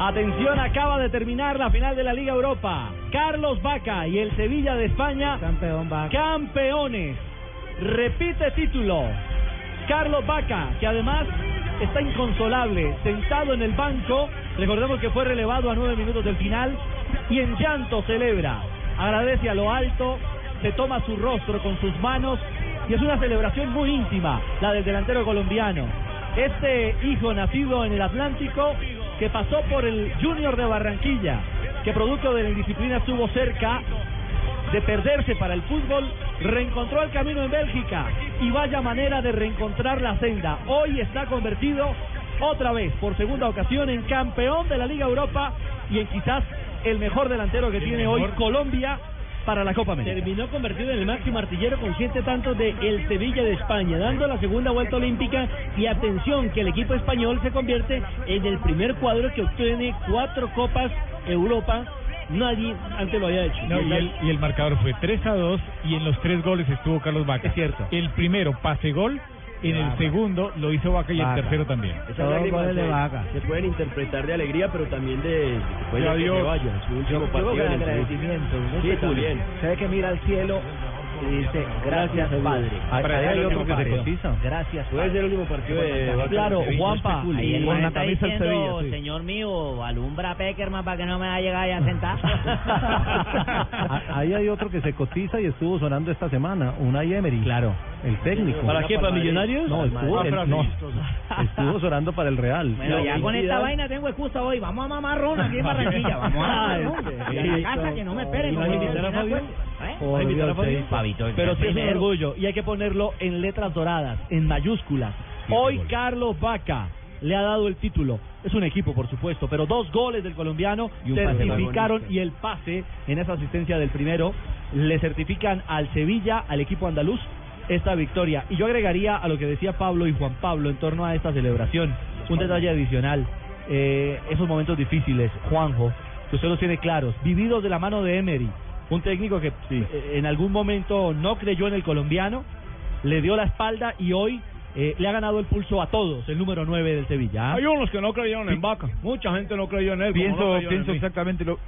Atención, acaba de terminar la final de la Liga Europa. Carlos Vaca y el Sevilla de España. Campeón Vaca. Campeones. Repite título. Carlos Vaca, que además está inconsolable, sentado en el banco. Recordemos que fue relevado a nueve minutos del final y en llanto celebra. Agradece a lo alto, se toma su rostro con sus manos y es una celebración muy íntima, la del delantero colombiano. Este hijo nacido en el Atlántico que pasó por el Junior de Barranquilla, que producto de la indisciplina estuvo cerca de perderse para el fútbol, reencontró el camino en Bélgica y vaya manera de reencontrar la senda. Hoy está convertido otra vez, por segunda ocasión, en campeón de la Liga Europa y en quizás el mejor delantero que tiene hoy Colombia para la Copa América. Terminó convertido en el máximo artillero con siete tantos de el Sevilla de España, dando la segunda vuelta olímpica y atención que el equipo español se convierte en el primer cuadro que obtiene cuatro Copas Europa nadie antes lo había hecho. No, y, el, y, el, marcador fue 3 a 2 y en los tres goles estuvo Carlos Vaca. Es cierto. El primero, pase gol. En el segundo lo hizo Vaca y el tercero también. Esas lágrimas de Vaca. Se pueden interpretar de alegría, pero también de, que vaya. Su último yo, partido. Yo agradecimiento. Sabe que mira al cielo y dice gracias, padre. Ahí hay otro que se cotiza. Gracias. Puede ser el último partido de. Claro, Juanpa. El con la camisa del Sevilla. sí. señor mío, alumbra Peckerman para que no me vaya a llegar ya a sentar. Ahí hay otro que se cotiza y estuvo sonando esta semana, Unai Emery. Claro. El técnico. ¿Para qué? ¿Para Millonarios? No, estuvo, el- no, estuvo sonando para el Real. Bueno, ya con esta vaina tengo excusa hoy. Vamos a mamar ron aquí en Barranquilla. Vamos a. Y en la casa que no me esperen. ¿Eh? Pavito, Pero sí es un orgullo y hay que ponerlo en letras doradas, en mayúsculas. Hoy Carlos Vaca le ha dado el título. Es un equipo, por supuesto, pero dos goles del colombiano Y certificaron y el pase en esa asistencia del primero le certifican al Sevilla, al equipo andaluz, esta victoria. Y yo agregaría a lo que decía Pablo y Juan Pablo en torno a esta celebración un detalle adicional. Eh, esos momentos difíciles, Juanjo, que usted los tiene claros, vividos de la mano de Emery, un técnico que eh, en algún momento no creyó en el colombiano, le dio la espalda y hoy eh, le ha ganado el pulso a todos, el número 9 del Sevilla. ¿ah? Hay unos que no creyeron en Vaca. Mucha gente no creyó en él. no Pienso, en pienso exactamente lo,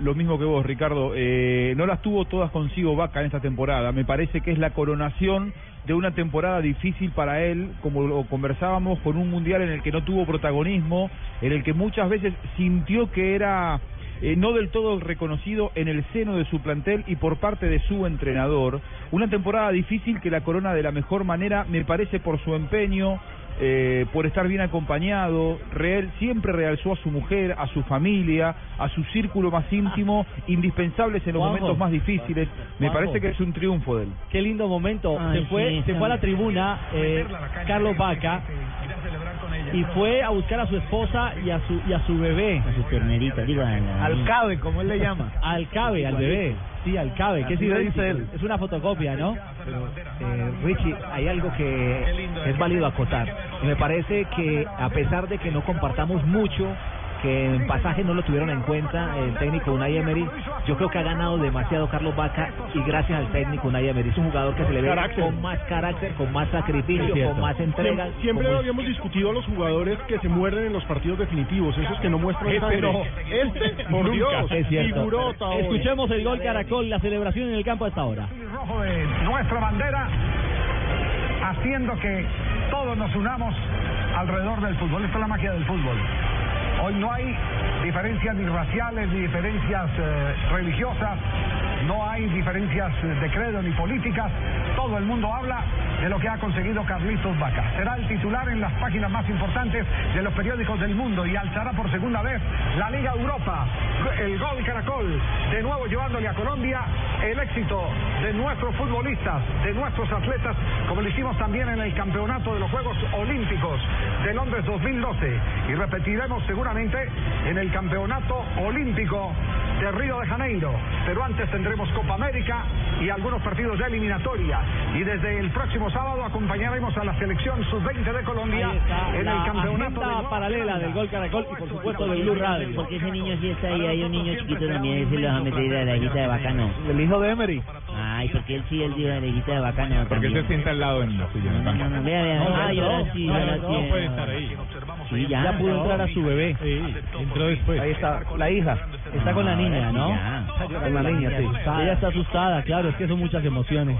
lo mismo que vos, Ricardo. Eh, no las tuvo todas consigo Vaca en esta temporada. Me parece que es la coronación de una temporada difícil para él, como lo conversábamos, con un mundial en el que no tuvo protagonismo, en el que muchas veces sintió que era eh, no del todo reconocido en el seno de su plantel y por parte de su entrenador. Una temporada difícil que la corona de la mejor manera, me parece, por su empeño, eh, por estar bien acompañado, real, siempre realzó a su mujer, a su familia, a su círculo más íntimo, indispensables en los Juanjo. momentos más difíciles. Me Juanjo. parece que es un triunfo de él. Qué lindo momento. Ay, se fue, sí, se sí. fue a la tribuna eh, Carlos Vaca y fue a buscar a su esposa y a su y a su bebé. A sus terneritas, digo, Al cabe, como él le llama. Al cabe, al bebé. Sí, al cabe. ¿Qué le dice él? Es una fotocopia, ¿no? Eh, Richie, hay algo que es válido acotar. Y me parece que a pesar de que no compartamos mucho, que en pasaje no lo tuvieron en cuenta el técnico Unai Emery, yo creo que ha ganado demasiado Carlos Vaca y gracias al técnico Unai Emery. Es un jugador que se le ve Carácter. con más carácter, con más sacrificio, con más entrega. Siempre, siempre con- habíamos discutido a los jugadores que se muerden en los partidos definitivos, esos que no muestran Eh, sangre. pero este, por nunca. Dios, Es cierto. figurota hoy. Escuchemos el gol Caracol, la celebración en el campo a esta hora. rojo de nuestra bandera, haciendo que todos nos unamos alrededor del fútbol. Esta es la magia del fútbol. Hoy no hay diferencias ni raciales ni diferencias eh, religiosas, no hay diferencias de credo ni políticas. Todo el mundo habla de lo que ha conseguido Carlitos Vaca. Será el titular en las páginas más importantes de los periódicos del mundo y alzará por segunda vez la Liga Europa. El gol Caracol, de nuevo llevándole a Colombia el éxito de nuestros futbolistas, de nuestros atletas, como lo hicimos también en el campeonato de los Juegos Olímpicos de Londres 2012 y repetiremos seguramente en el campeonato olímpico de Río de Janeiro. Pero antes tendremos Copa América y algunos partidos de eliminatoria. Y desde el próximo sábado acompañaremos a la selección sub-20 de Colombia en la el campeonato de paralela del Gol Caracol y por supuesto de Blue Radio. Porque ese niño sí está ahí, hay un niño chiquito también, ese lo va a meter a la hijita de bacano. El hijo de Emery. Ay, porque él sí, él dio la hijita de bacano Porque también. se sienta al lado en la el No, banco. no, vea, vea, No, ay, no, ahora sí, no, ahora no, sí. no puede estar ahí. Sí, ya. Ya pudo entrar a su bebé. Sí, entró después. Ahí está, la hija. Está con la niña, ¿no? Con la niña, sí. Ella está asustada, claro, es que son muchas emociones.